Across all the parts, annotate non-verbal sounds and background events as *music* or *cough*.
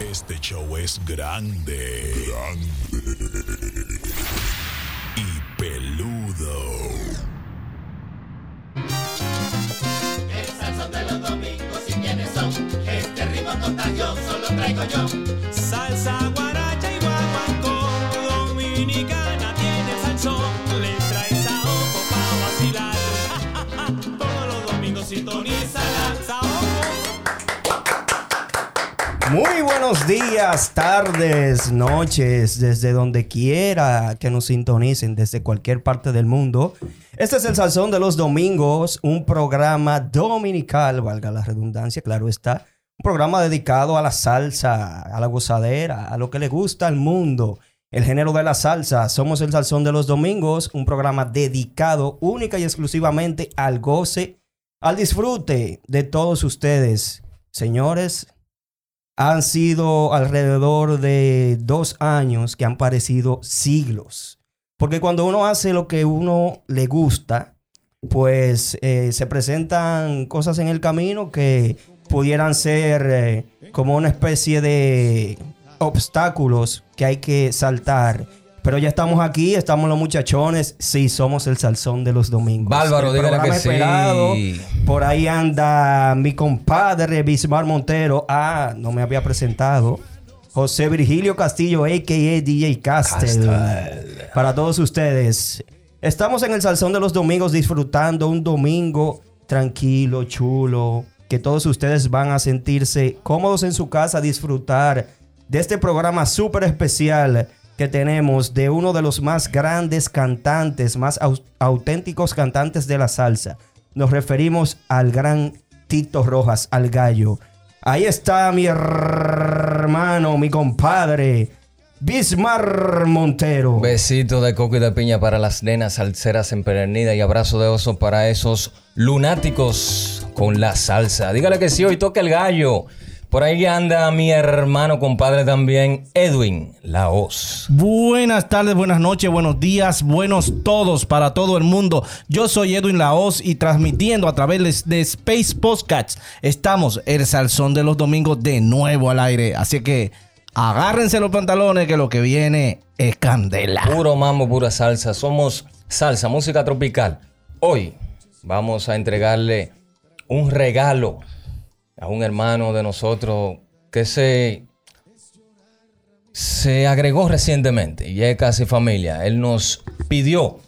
Este show es grande. Grande. Y peludo. El salsón de los domingos y quiénes son. Este ritmo contagioso lo traigo yo. Muy buenos días, tardes, noches, desde donde quiera que nos sintonicen, desde cualquier parte del mundo. Este es el Salsón de los Domingos, un programa dominical, valga la redundancia, claro está. Un programa dedicado a la salsa, a la gozadera, a lo que le gusta al mundo. El género de la salsa. Somos el Salsón de los Domingos, un programa dedicado única y exclusivamente al goce, al disfrute de todos ustedes. Señores, han sido alrededor de dos años que han parecido siglos. Porque cuando uno hace lo que uno le gusta, pues eh, se presentan cosas en el camino que pudieran ser eh, como una especie de obstáculos que hay que saltar. Pero ya estamos aquí, estamos los muchachones. Sí, somos el salsón de los domingos. Bárbaro, dígale que sí. esperado. Por ahí anda mi compadre Bismar Montero. Ah, no me había presentado. José Virgilio Castillo, a.k.a. DJ Castel. Castel. Para todos ustedes. Estamos en el Salsón de los Domingos disfrutando un domingo tranquilo, chulo. Que todos ustedes van a sentirse cómodos en su casa, disfrutar de este programa súper especial que tenemos de uno de los más grandes cantantes, más au- auténticos cantantes de la salsa. Nos referimos al gran Tito Rojas, al gallo. Ahí está mi hermano, mi compadre, Bismar Montero. Besito de coco y de piña para las nenas salseras empedernidas y abrazo de oso para esos lunáticos con la salsa. Dígale que sí, hoy toca el gallo. Por ahí anda mi hermano compadre también, Edwin Laos. Buenas tardes, buenas noches, buenos días, buenos todos para todo el mundo. Yo soy Edwin Laos y transmitiendo a través de Space Podcasts. Estamos el salsón de los domingos de nuevo al aire. Así que agárrense los pantalones que lo que viene es candela. Puro mambo, pura salsa. Somos salsa, música tropical. Hoy vamos a entregarle un regalo a un hermano de nosotros que se, se agregó recientemente y es casi familia. Él nos pidió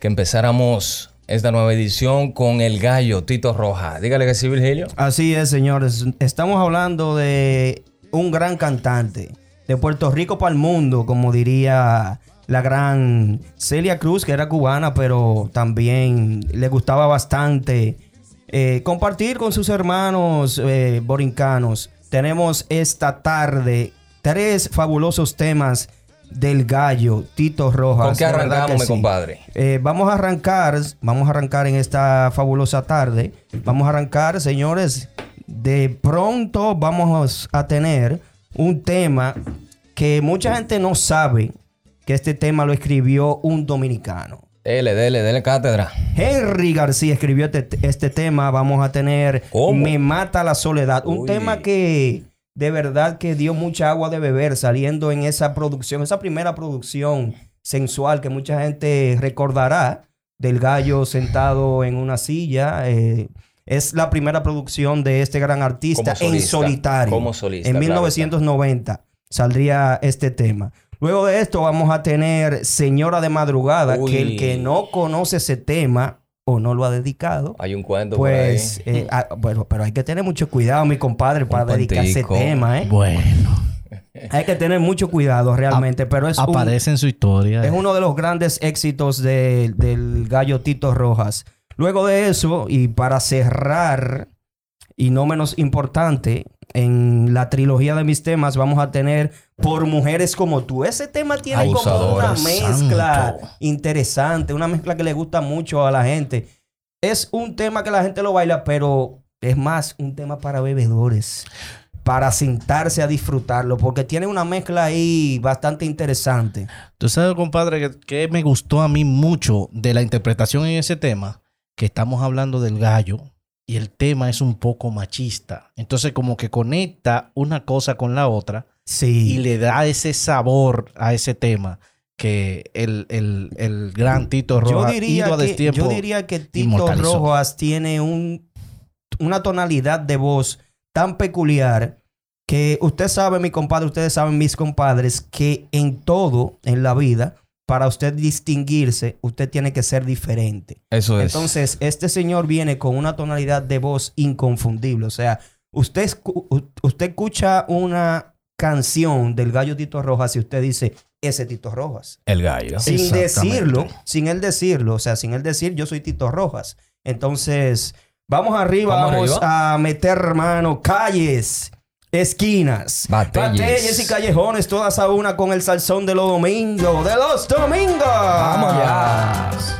que empezáramos esta nueva edición con el gallo Tito Roja. Dígale que sí, Virgilio. Así es, señores. Estamos hablando de un gran cantante. De Puerto Rico para el mundo, como diría la gran Celia Cruz, que era cubana, pero también le gustaba bastante eh, compartir con sus hermanos eh, borincanos. Tenemos esta tarde tres fabulosos temas del gallo Tito Rojas. ¿Con qué arrancamos, mi sí. compadre? Eh, vamos a arrancar, vamos a arrancar en esta fabulosa tarde. Vamos a arrancar, señores. De pronto vamos a tener un tema que mucha gente no sabe que este tema lo escribió un dominicano. Dele, dele, dele cátedra. Henry García escribió este, este tema. Vamos a tener ¿Cómo? Me mata la soledad. Un tema que de verdad que dio mucha agua de beber saliendo en esa producción, esa primera producción sensual que mucha gente recordará del gallo sentado en una silla. eh, es la primera producción de este gran artista en solitario. Como solista, En claro 1990 saldría este tema. Luego de esto vamos a tener Señora de Madrugada, Uy. que el que no conoce ese tema o no lo ha dedicado, Hay un cuento pues, por ahí. eh, ah, bueno, pero hay que tener mucho cuidado, mi compadre, para dedicar ese tema, ¿eh? Bueno, *laughs* Hay que tener mucho cuidado realmente, pero es un, aparece en su historia. es uno de los grandes éxitos de- del gallo Tito Rojas. Luego de eso, y para cerrar, y no menos importante, en la trilogía de mis temas vamos a tener Por Mujeres como tú. Ese tema tiene como una mezcla santo. interesante, una mezcla que le gusta mucho a la gente. Es un tema que la gente lo baila, pero es más un tema para bebedores. Para sentarse a disfrutarlo, porque tiene una mezcla ahí bastante interesante. Tú sabes, compadre, que, que me gustó a mí mucho de la interpretación en ese tema, que estamos hablando del gallo y el tema es un poco machista. Entonces, como que conecta una cosa con la otra y le da ese sabor a ese tema que el, el, el gran Tito Rojas yo diría ido a que, Yo diría que Tito Rojas tiene un, una tonalidad de voz tan peculiar que usted sabe, mi compadre, ustedes saben, mis compadres, que en todo, en la vida, para usted distinguirse, usted tiene que ser diferente. Eso es. Entonces, este señor viene con una tonalidad de voz inconfundible. O sea, usted, usted escucha una, canción del gallo Tito Rojas si usted dice ese Tito Rojas? El gallo. Sin decirlo, sin él decirlo, o sea, sin él decir yo soy Tito Rojas. Entonces, vamos arriba, vamos, a meter mano, calles. Esquinas, batallas. y callejones, todas a una con el salsón de los domingos, de los domingos. Vamos.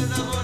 Thank you.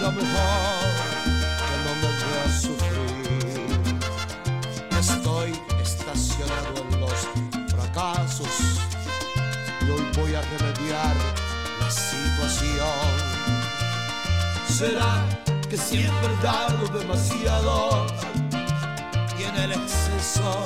mira mejor que no me veas sufrir. Estoy estacionado en los fracasos y hoy voy a remediar la situación. Será que siempre he verdad demasiado y en el exceso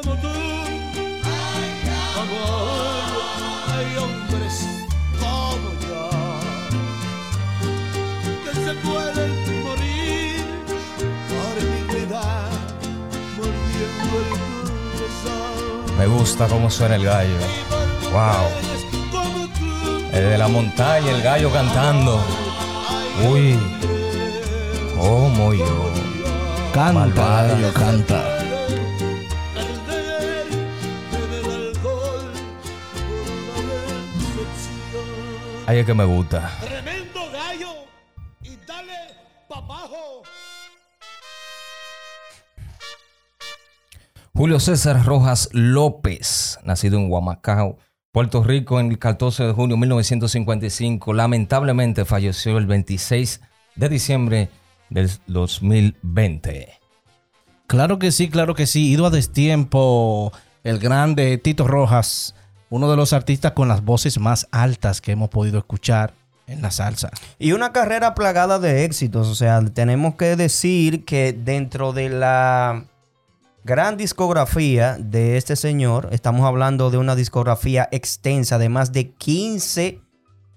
como tú. Amor, hay hombres como yo que se pueden morir por mi dignidad, mordiendo el corazón. Me gusta cómo suena el gallo. Wow. Desde la montaña el gallo cantando. Uy, como yo. Canta, Malvada. gallo, canta. Ahí es que me gusta. Tremendo gallo y dale papajo. Julio César Rojas López, nacido en Huamacao, Puerto Rico, en el 14 de junio de 1955. Lamentablemente falleció el 26 de diciembre del 2020. Claro que sí, claro que sí. Ido a destiempo el grande Tito Rojas uno de los artistas con las voces más altas que hemos podido escuchar en la salsa. Y una carrera plagada de éxitos, o sea, tenemos que decir que dentro de la gran discografía de este señor, estamos hablando de una discografía extensa de más de 15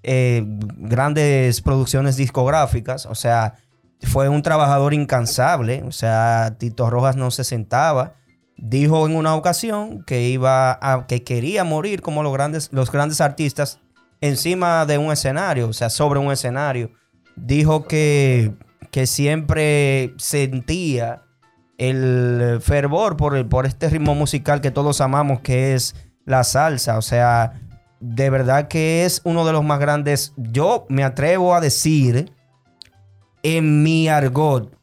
eh, grandes producciones discográficas, o sea, fue un trabajador incansable, o sea, Tito Rojas no se sentaba Dijo en una ocasión que iba a, que quería morir como los grandes, los grandes artistas encima de un escenario, o sea, sobre un escenario. Dijo que, que siempre sentía el fervor por, el- por este ritmo musical que todos amamos, que es la salsa. O sea, de verdad que es uno de los más grandes. Yo me atrevo a decir en mi argot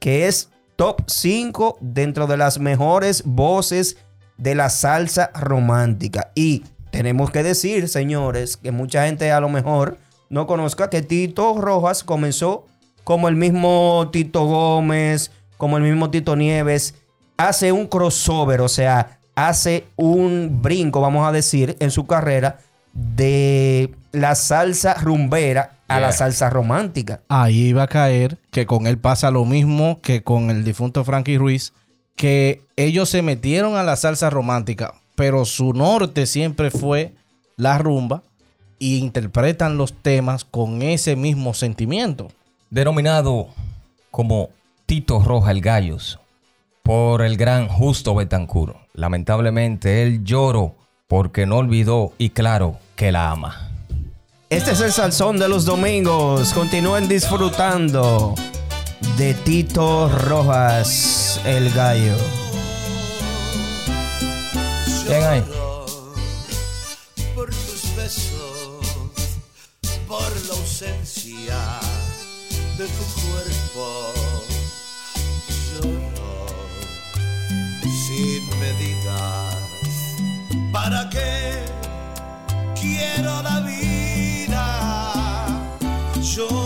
que es top 5 dentro de las mejores voces de la salsa romántica. Y tenemos que decir, señores, que mucha gente a lo mejor no conozca que Tito Rojas comenzó como el mismo Tito Gómez, como el mismo Tito Nieves, hace un crossover, o sea, hace un brinco, vamos a decir, en su carrera de la salsa rumbera a la salsa romántica. Ahí iba a caer que con él pasa lo mismo que con el difunto Frankie Ruiz, que ellos se metieron a la salsa romántica, pero su norte siempre fue la rumba y interpretan los temas con ese mismo sentimiento. Denominado como Tito Roja el Gallos por el gran Justo Betancur. Lamentablemente él lloró porque no olvidó y claro que la ama. Este es el salsón de los domingos. Continúen disfrutando de Tito Rojas, el gallo. ¿Quién hay? por tus besos, por la ausencia de tu cuerpo. Lloro sin medidas. ¿Para qué quiero la vida? Lloro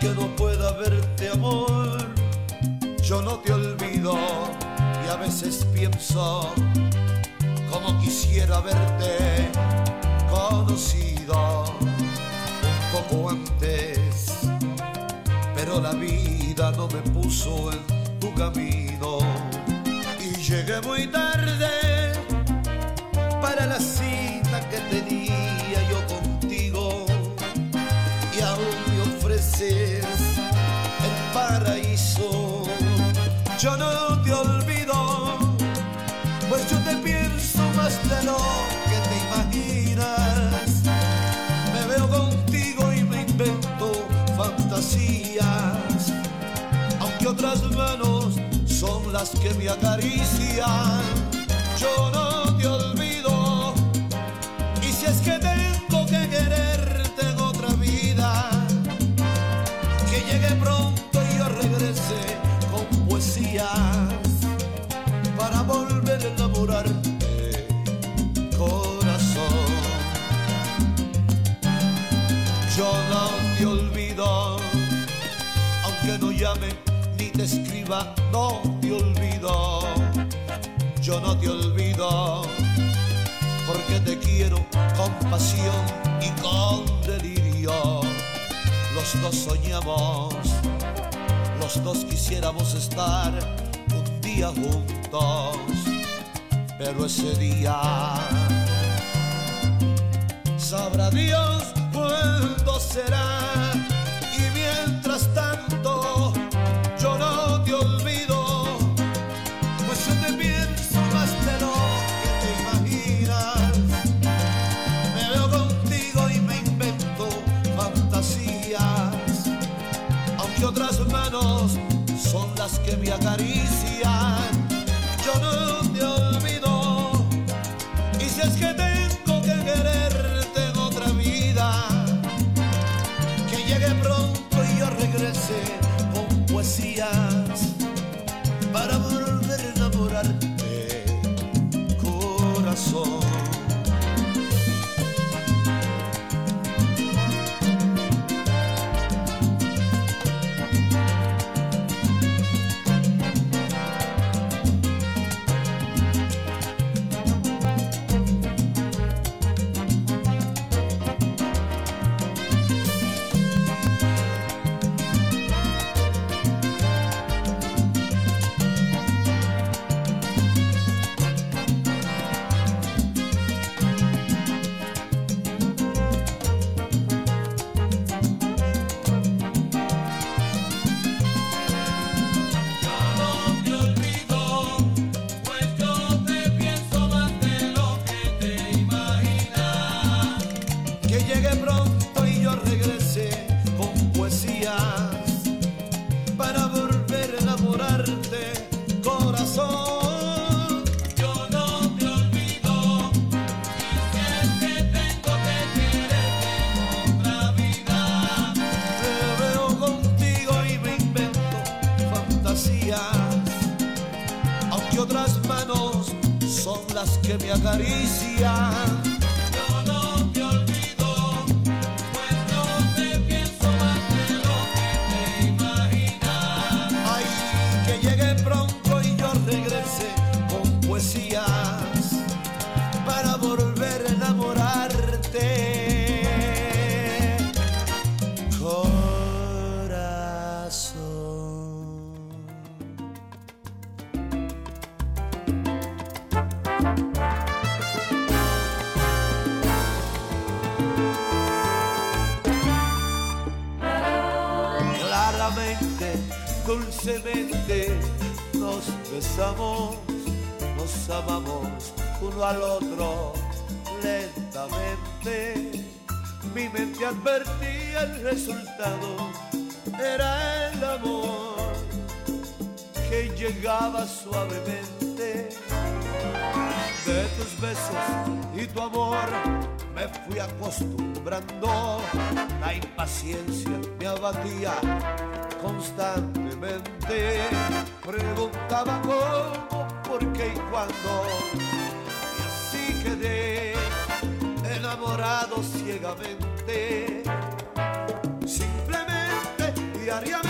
aunque no pueda verte amor, yo no te olvido y a veces pienso como quisiera verte conocido un poco antes, pero la vida no me puso en tu camino y llegué muy tarde para la cita que tenía Yo no te olvido, pues yo te pienso más de lo que te imaginas. Me veo contigo y me invento fantasías, aunque otras manos son las que me acarician. Yo no te olvido, y si es que tengo enamorarte, corazón. Yo no te olvido, aunque no llame ni te escriba, no te olvido. Yo no te olvido, porque te quiero con pasión y con delirio. Los dos soñamos, los dos quisiéramos estar un día juntos, pero ese día sabrá Dios cuándo será. Y mientras tanto, yo no te olvido, pues yo te pienso más de lo que te imaginas. Me veo contigo y me invento fantasías, aunque otras manos son las que me acarician. y advertí el resultado, era el amor que llegaba suavemente. De tus besos y tu amor me fui acostumbrando, la impaciencia me abatía constantemente. Preguntaba cómo, por qué y cuándo, y así quedé enamorado ciegamente simplemente y haría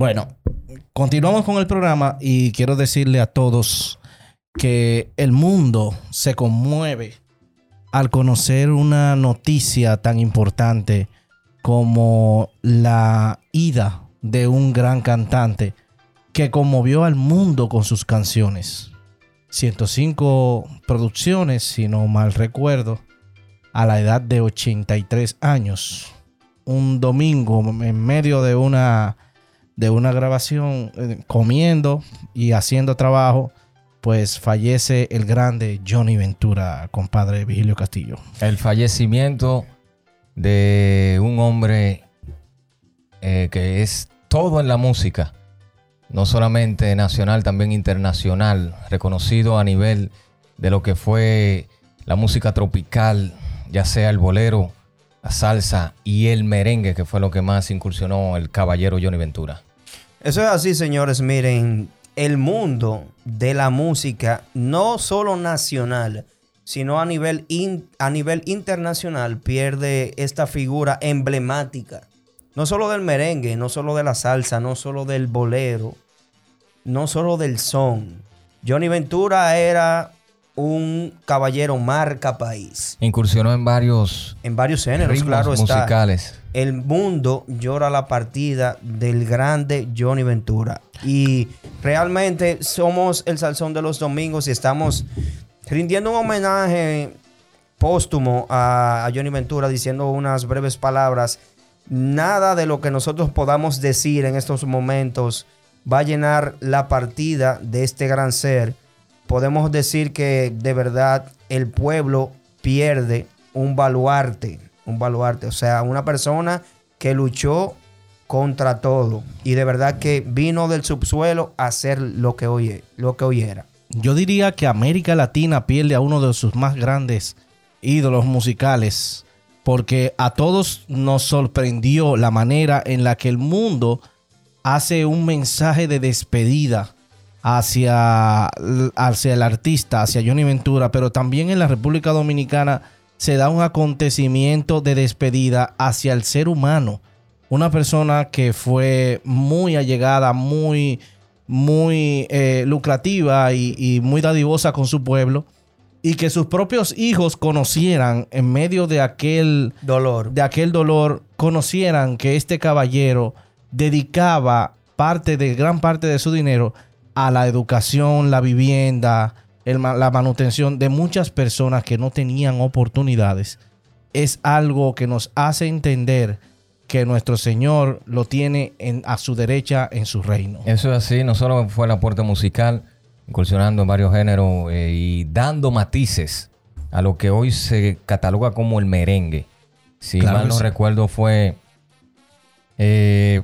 Bueno, continuamos con el programa y quiero decirle a todos que el mundo se conmueve al conocer una noticia tan importante como la ida de un gran cantante que conmovió al mundo con sus canciones. 105 producciones, si no mal recuerdo, a la edad de 83 años. Un domingo en medio de una de una grabación eh, comiendo y haciendo trabajo, pues fallece el grande Johnny Ventura, compadre Vigilio Castillo. El fallecimiento de un hombre eh, que es todo en la música, no solamente nacional, también internacional, reconocido a nivel de lo que fue la música tropical, ya sea el bolero, la salsa y el merengue, que fue lo que más incursionó el caballero Johnny Ventura. Eso es así, señores. Miren, el mundo de la música, no solo nacional, sino a nivel, a nivel internacional, pierde esta figura emblemática. No solo del merengue, no solo de la salsa, no solo del bolero, no solo del son. Johnny Ventura era un caballero marca país. Incursionó en varios En varios géneros, claro está. musicales. El mundo llora la partida del grande Johnny Ventura. Y realmente somos el salsón de los domingos y estamos rindiendo un homenaje póstumo a, a Johnny Ventura diciendo unas breves palabras. Nada de lo que nosotros podamos decir en estos momentos va a llenar la partida de este gran ser. Podemos decir que de verdad el pueblo pierde un baluarte, un baluarte, o sea, una persona que luchó contra todo y de verdad que vino del subsuelo a hacer lo que hoy, lo que hoy era. Yo diría que América Latina pierde a uno de sus más grandes ídolos musicales porque a todos nos sorprendió la manera en la que el mundo hace un mensaje de despedida hacia, hacia el artista, hacia Johnny Ventura, pero también en la República Dominicana se da un acontecimiento de despedida hacia el ser humano. Una persona que fue muy allegada, muy, muy eh, lucrativa y, y muy dadivosa con su pueblo. Y que sus propios hijos conocieran en medio de aquel Dolor. de aquel dolor conocieran que este caballero dedicaba parte de gran parte de su dinero a la educación, la vivienda, el la manutención de muchas personas que no tenían oportunidades, es algo que nos hace entender que nuestro Señor lo tiene en- a su derecha en su reino. Eso es así, no solo fue el aporte musical, incursionando en varios géneros eh, y dando matices a lo que hoy se cataloga como el merengue. Si Claro mal no sí. recuerdo, fue eh,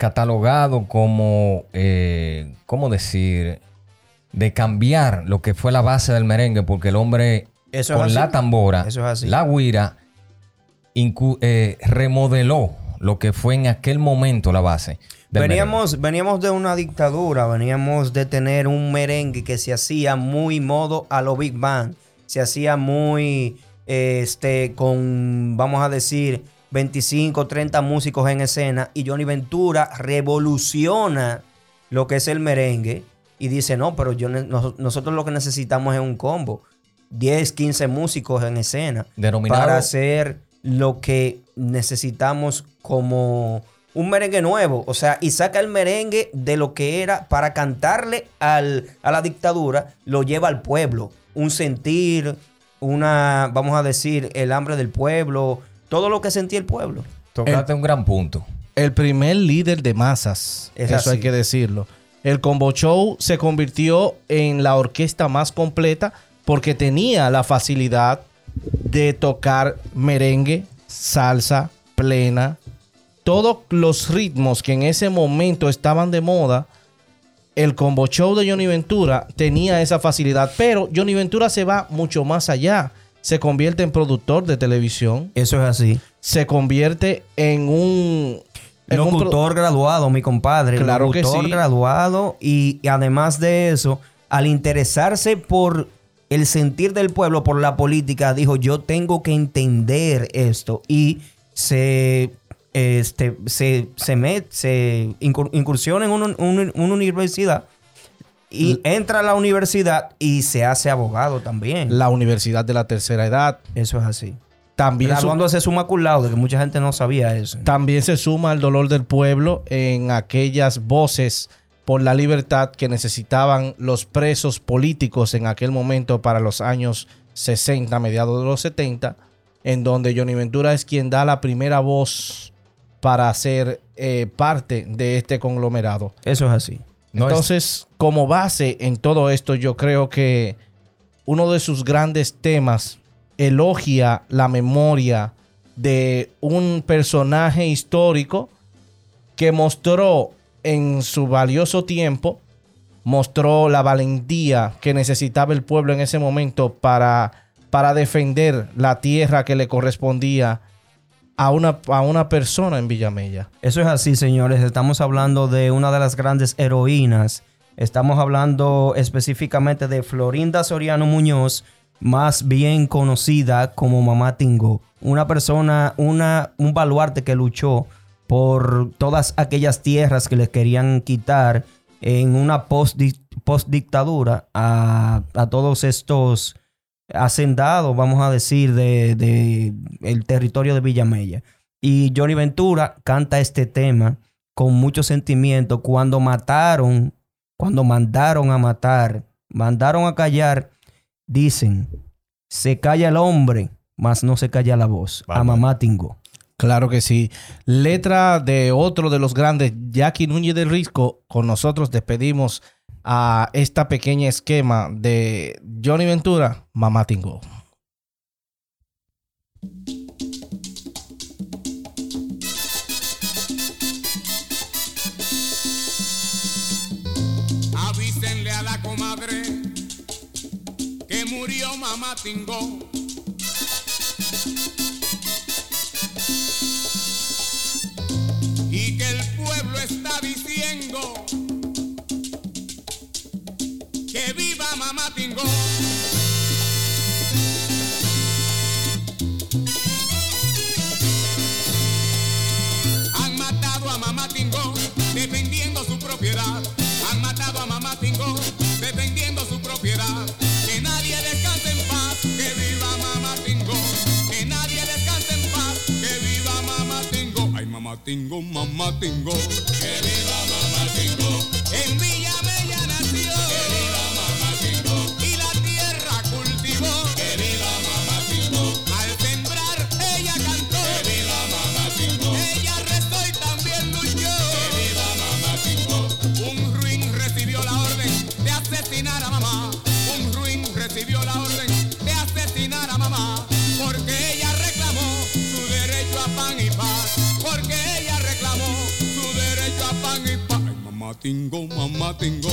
catalogado como, eh, ¿cómo decir? De cambiar lo que fue la base del merengue, porque el hombre Eso con la tambora, Eso la guira, eh, remodeló lo que fue en aquel momento la base. merengue. Veníamos, veníamos de una dictadura, veníamos de tener un merengue que se hacía muy modo a lo Big Bang, se hacía muy, este, con, vamos a decir, 25, 30 músicos en escena y Johnny Ventura revoluciona lo que es el merengue y dice, no, pero yo, nosotros lo que necesitamos es un combo, 10, 15 músicos en escena Denominado- para hacer lo que necesitamos como un merengue nuevo. O sea, y saca el merengue de lo que era para cantarle al- a la dictadura, lo lleva al pueblo. Un sentir, una, vamos a decir, el hambre del pueblo, todo lo que sentía el pueblo. Tocaste un gran punto. el primer líder de masas. Es eso hay que decirlo. El Combo Show se convirtió en la orquesta más completa porque tenía la facilidad de tocar merengue, salsa, plena, todos los ritmos que en ese momento estaban de moda. El Combo Show de Johnny Ventura tenía esa facilidad, pero Johnny Ventura se va mucho más allá. Se convierte en productor de televisión, Eso es así. se convierte en un en un graduado, mi compadre. Claro que sí. graduado. Y, y además de eso, al interesarse por el sentir del pueblo, por la política, dijo, yo tengo que entender esto. Y se este, se, se, met- se incur- incursiona en un- un- una universidad y entra a la universidad y se hace abogado también. La Universidad de la Tercera Edad. Eso es así. También, su- Graduándose summa cum laude, que mucha gente no sabía eso. también se suma al dolor del pueblo en aquellas voces por la libertad que necesitaban los presos políticos en aquel momento para los años 60, mediados de los 70, en donde Johnny Ventura es quien da la primera voz para ser eh, parte de este conglomerado. Eso es así. Entonces, como base en todo esto, yo creo que uno de sus grandes temas elogia la memoria de un personaje histórico que mostró en su valioso tiempo, mostró la valentía que necesitaba el pueblo en ese momento para, para defender la tierra que le correspondía a una, a una persona en Villamella. Eso es así, señores. Estamos hablando de una de las grandes heroínas. Estamos hablando específicamente de Florinda Soriano Muñoz, más bien conocida como Mamá Tingo. Una persona, una, un baluarte que luchó por todas aquellas tierras que les querían quitar en una post-dictadura a, a todos estos hacendados, vamos a decir, de, de el territorio de Villamella. Y Johnny Ventura canta este tema con mucho sentimiento cuando mataron, cuando mandaron a matar, mandaron a callar, dicen, se calla el hombre, mas no se calla la voz. A mamá Tingo. Claro que sí. Letra de otro de los grandes, Jackie Núñez del Risco. Con nosotros despedimos a esta pequeña esquema de Johnny Ventura, Mamá Tingo. Avísenle a la comadre que murió mamá Tingo. Tingo. Mamá Tingo. Que viva mamá Tingo. En Villa Mella nació. Que viva mamá Tingo. Y la tierra cultivó. Que viva mamá Tingo. Al sembrar ella cantó. Que viva mamá Tingo. Ella rezó y también luchó. Que viva mamá Tingo. Un ruin recibió la orden de asesinar a mamá. Un ruin recibió la orden paz. Ay, mamá Tingo,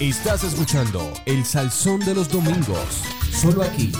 Estás escuchando El Salsón de los Domingos. Solo aquí.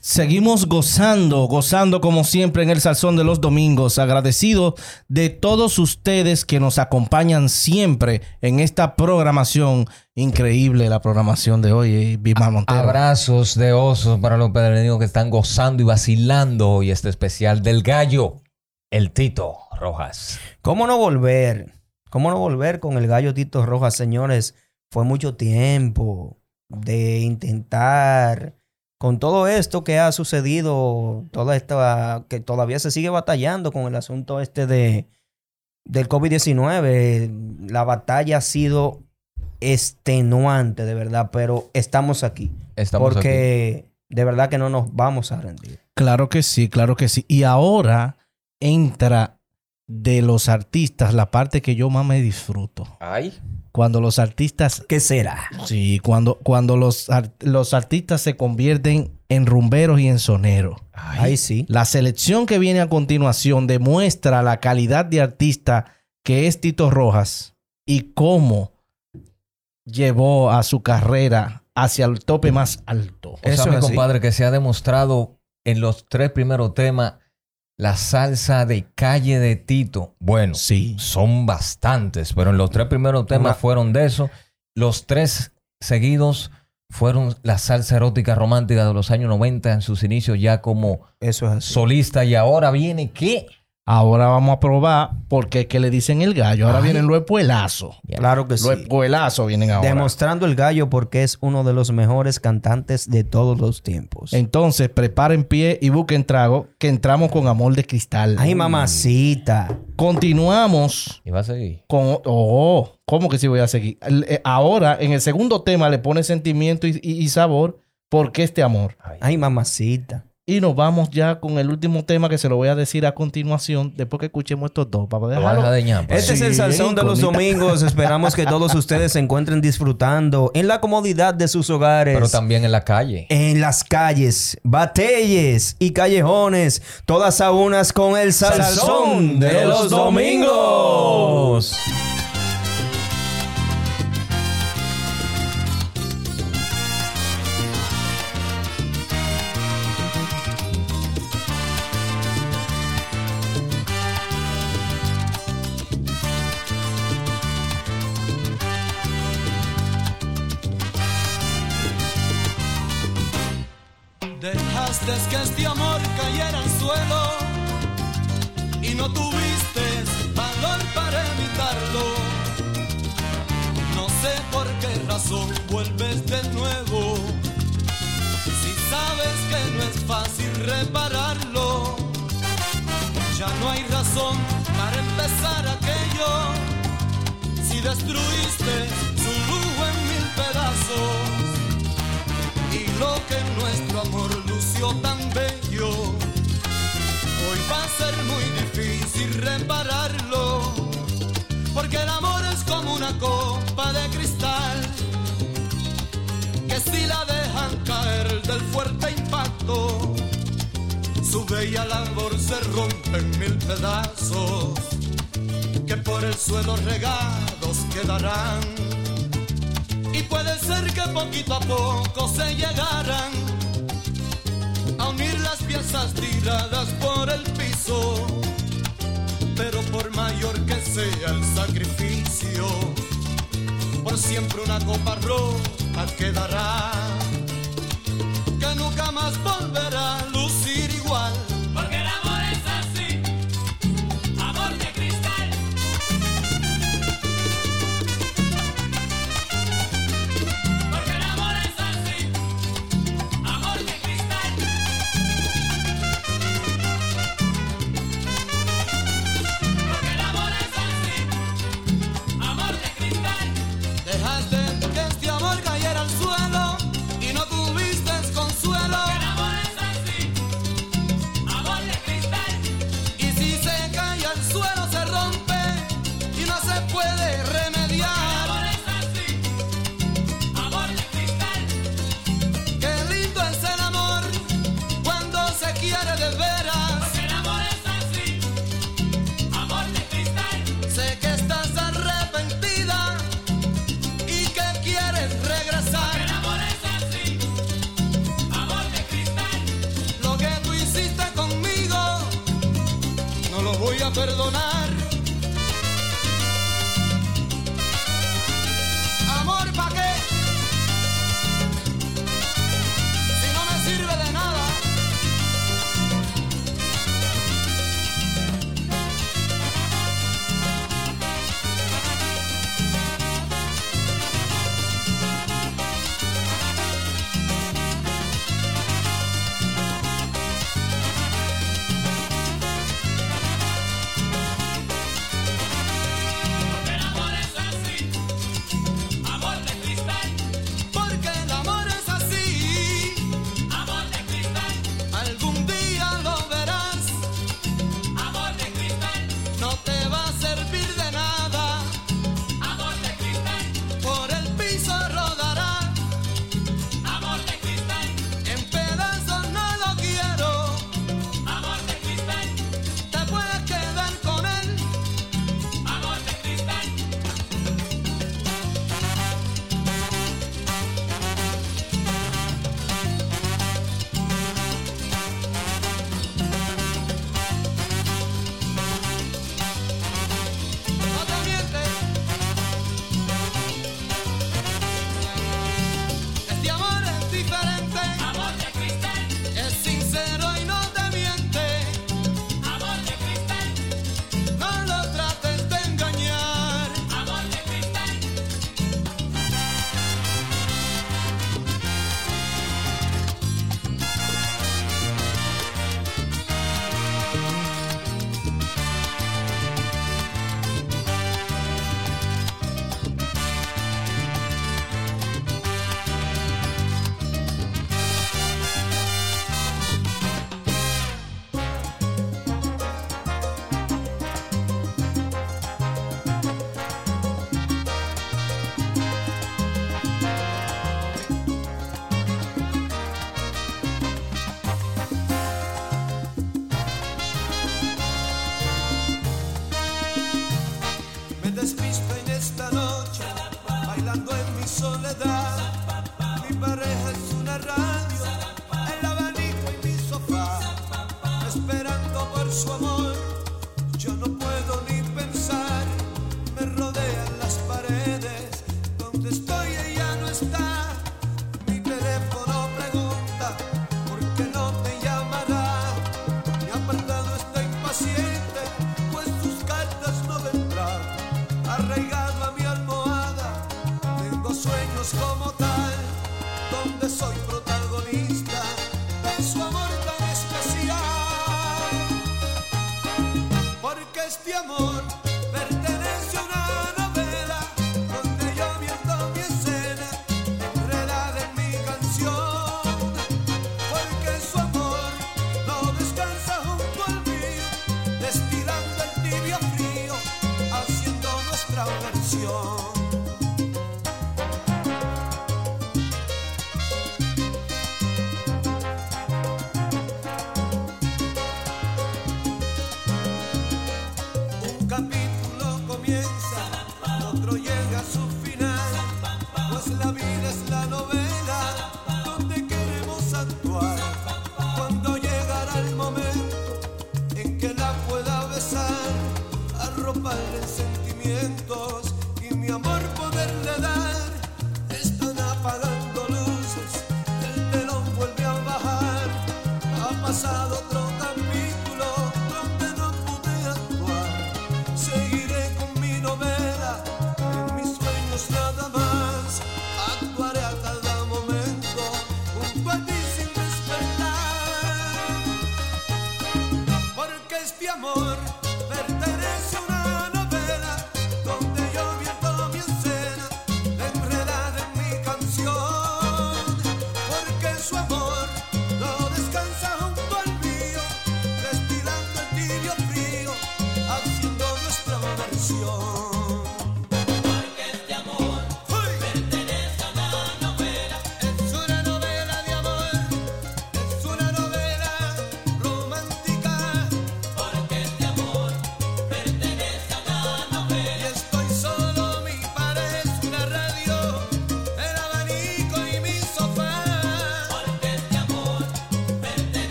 Seguimos gozando, gozando como siempre en el Salsón de los Domingos. Agradecido de todos ustedes que nos acompañan siempre en esta programación. Increíble la programación de hoy, eh, Montero. Abrazos de osos para los pedreños que están gozando y vacilando hoy este especial del gallo, el Tito Rojas. ¿Cómo no volver? ¿Cómo no volver con el gallo Tito Rojas, señores? Fue mucho tiempo de intentar, con todo esto que ha sucedido, toda esta, que todavía se sigue batallando con el asunto este de, del COVID-19. La batalla ha sido extenuante, de verdad, pero estamos aquí. Estamos porque de verdad que no nos vamos a rendir. Claro que sí, claro que sí. Y ahora entra de los artistas la parte que yo más me disfruto. Ay. Cuando los artistas ¿Qué será? Sí, cuando, cuando los, los artistas se convierten en rumberos y en soneros. Ahí sí. La selección que viene a continuación demuestra la calidad de artista que es Tito Rojas y cómo llevó a su carrera hacia el tope más alto. O Eso sea, mi compadre, que se ha demostrado en los tres primeros temas la salsa de calle de Tito. Bueno, Sí. son bastantes, pero en los tres primeros temas Una- fueron de eso. Los tres seguidos fueron la salsa erótica romántica de los años 90 en sus inicios ya como Eso es así. solista y ahora viene ¿qué? Ahora vamos a probar porque es que le dicen el gallo. Ahora vienen los espuelazos. Claro que sí. Los espuelazos vienen ahora. Demostrando el gallo porque es uno de los mejores cantantes de todos los tiempos. Entonces, preparen pie y busquen trago, que entramos con amor de cristal. Ay, mamacita. Continuamos Y va a seguir. con. Oh, ¿cómo que sí voy a seguir? Eh, Ahora, en el segundo tema, le pone sentimiento y, y- y sabor. porque este amor? Ay, mamacita. Y nos vamos ya con el último tema que se lo voy a decir a continuación, después que escuchemos estos dos. Para Lo dejarlo. de ñapa. Este es el salsón de los domingos. Esperamos que todos ustedes se encuentren disfrutando en la comodidad de sus hogares. Pero también en la calle. en las calles, batelles y callejones, todas a unas con el salsón de los domingos. Vuelves de nuevo. Si sabes que no es fácil repararlo, ya no hay razón para empezar aquello. Si destruiste su lujo en mil pedazos y lo que nuestro amor lució tan bello, hoy va a ser muy difícil repararlo, porque el amor es como una copa de cristal, si la dejan caer del fuerte impacto, su bella labor se rompe en mil pedazos, que por el suelo regados quedarán y puede ser que poquito a poco se llegaran a unir las piezas tiradas por el piso. Pero por mayor que sea el sacrificio, por siempre una copa rota quedará, que nunca más volverá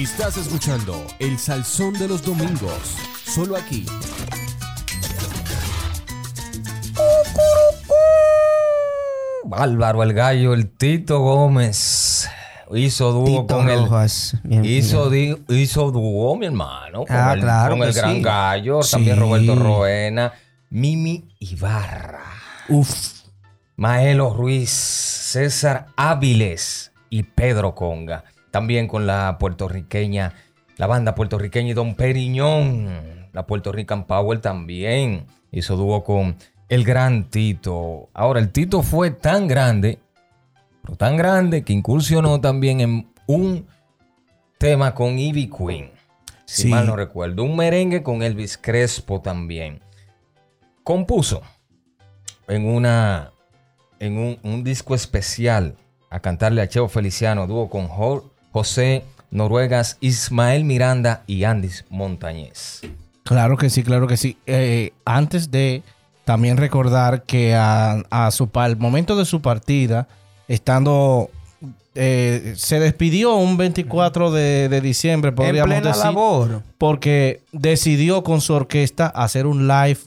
Estás escuchando El Salsón de los Domingos. Solo aquí. Bárbaro el gallo, el Tito Gómez. Hizo dúo Tito con Rojas, el. bien, Hizo, di- hizo dúo, mi hermano. Con Ah, el, claro con el gran sí. gallo. Sí. También Roberto Roena. Mimi Ibarra. Uf. Maelo Ruiz. César Áviles. Y Pedro Conga. También con la puertorriqueña. La banda puertorriqueña y Don Periñón. La Puerto Rican Power también. Hizo dúo con el gran Tito. Ahora, el Tito fue tan grande pero tan grande que incursionó también en un tema con Ivy Queen. Si Sí. mal no recuerdo. Un merengue con Elvis Crespo también. Compuso en una en un, un disco especial a cantarle a Cheo Feliciano, dúo con Jo- José Noruegas, Ismael Miranda y Andis Montañez. Claro que sí, claro que sí. Eh, antes de también recordar que a, a su, pa- al momento de su partida, estando, eh, se despidió un 24 de, de diciembre, En podríamos plena decir, labor. porque decidió con su orquesta hacer un live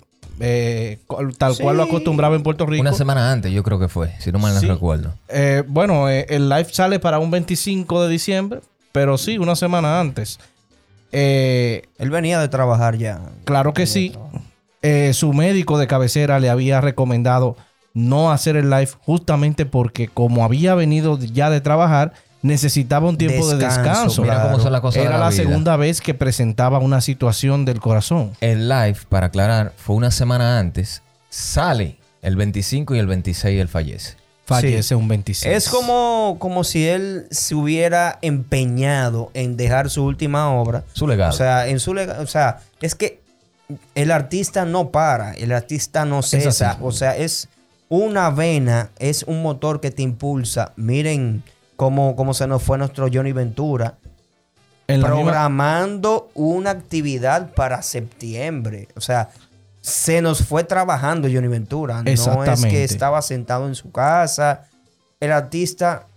eh, tal cual lo acostumbraba en Puerto Rico. Una semana antes, yo creo que fue, si no mal no Sí. recuerdo. Eh, bueno, eh, el live sale para un 25 de diciembre, pero sí, una semana antes. Eh, Él venía de trabajar ya. Claro que sí. Eh, su médico de cabecera le había recomendado no hacer el live justamente porque como había venido ya de trabajar, necesitaba un tiempo de Descanso, descanso. Mira Claro. cómo son las cosas de Era la segunda vez que presentaba una situación del corazón. El live, para aclarar, fue una semana antes. Sale el 25 y el 26 él fallece. Fallece un 26. Es como, como si él se hubiera empeñado en dejar su última obra. Su legado. O sea, en su lega- o sea, es que el artista no para, el artista no cesa. O sea, es una vena, es un motor que te impulsa. Miren cómo, cómo se nos fue nuestro Johnny Ventura. En la misma- programando una actividad para septiembre. O sea, se nos fue trabajando Johnny Ventura. No es que estaba sentado en su casa. El artista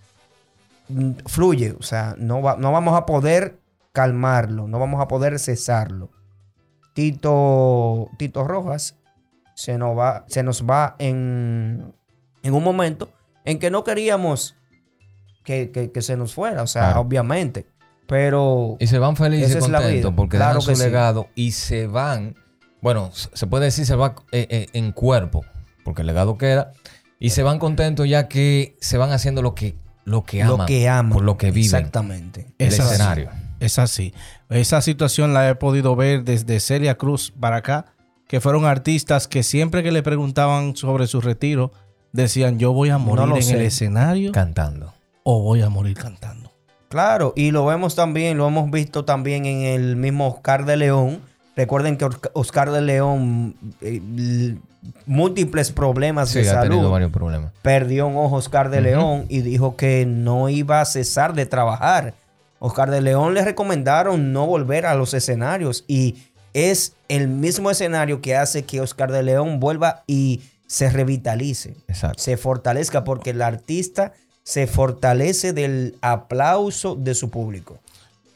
mm, fluye. O sea, no, va- no vamos a poder calmarlo. No vamos a poder cesarlo. Tito, Tito Rojas se nos va, se nos va en, en un momento en que no queríamos que, que- que se nos fuera. O sea, Claro. obviamente. Pero Y se van felices y contentos porque Claro dejan su sí. legado y se van. Bueno, se puede decir se va eh, eh, en cuerpo, porque el legado queda. Y se van contentos ya que se van haciendo lo que, lo que aman. lo que aman. Por lo que viven. Exactamente. El Es así. escenario. Es así. Esa situación la he podido ver desde Celia Cruz para acá, que fueron artistas que siempre que le preguntaban sobre su retiro, decían yo voy a morir en sé. el escenario Cantando. O voy a morir cantando. Claro, y lo vemos también, lo hemos visto también en el mismo Oscar de León. Recuerden que Osc- Oscar de León, eh, múltiples problemas Sí, de ha tenido salud. varios problemas. Perdió un ojo Oscar de. León y dijo que no iba a cesar de trabajar. Oscar de León le recomendaron no volver a los escenarios y es el mismo escenario que hace que Oscar de León vuelva y se revitalice Exacto. se fortalezca porque el artista se fortalece del aplauso de su público.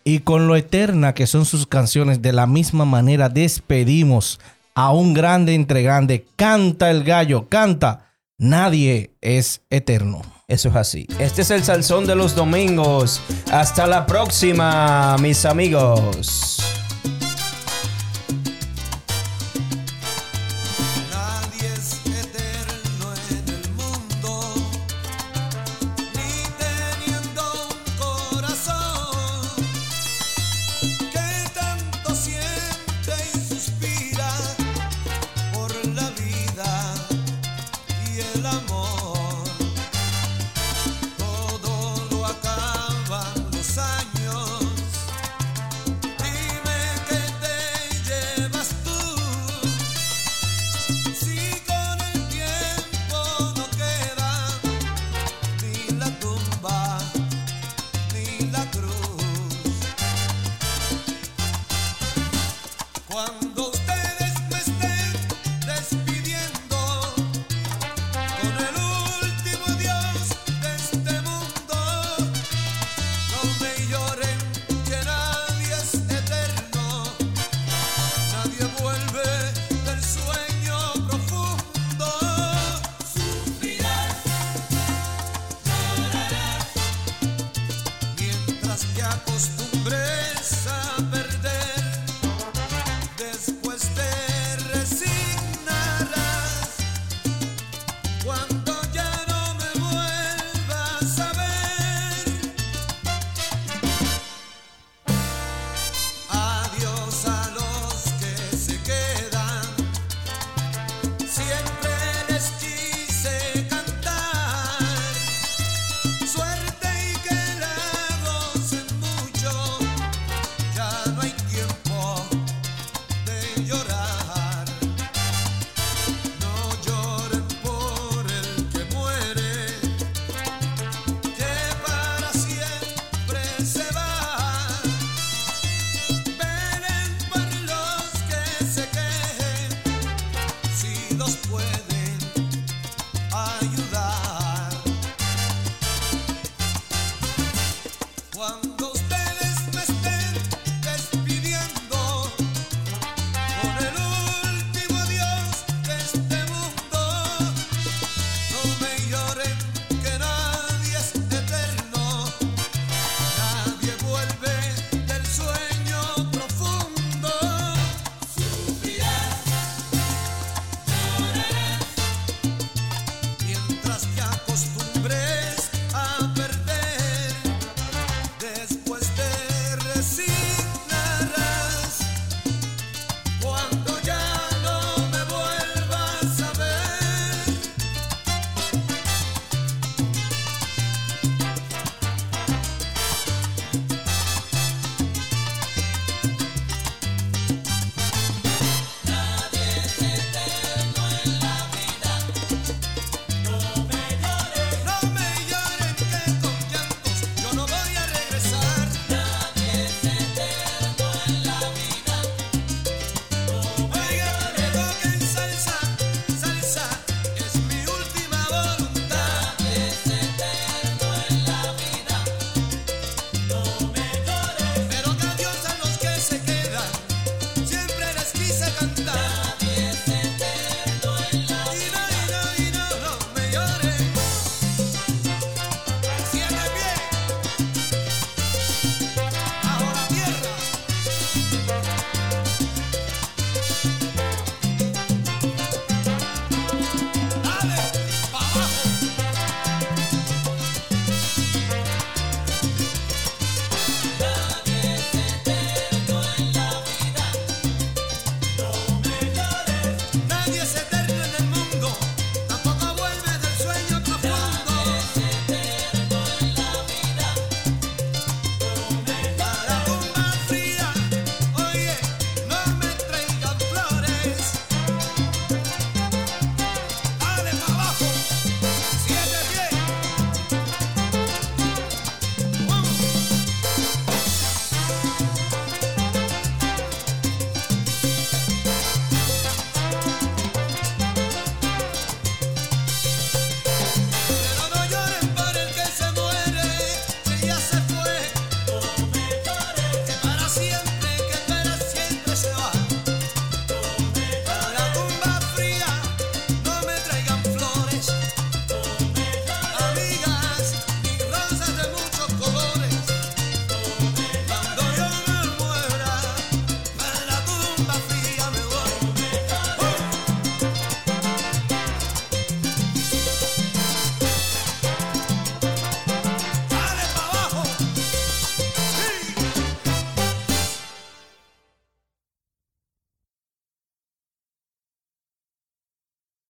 Y con lo eterna que son sus canciones, de la misma manera despedimos a un grande entre grande. Canta el gallo, canta. Nadie es eterno. Eso es así. Este es el salsón de los domingos. Hasta la próxima, mis amigos.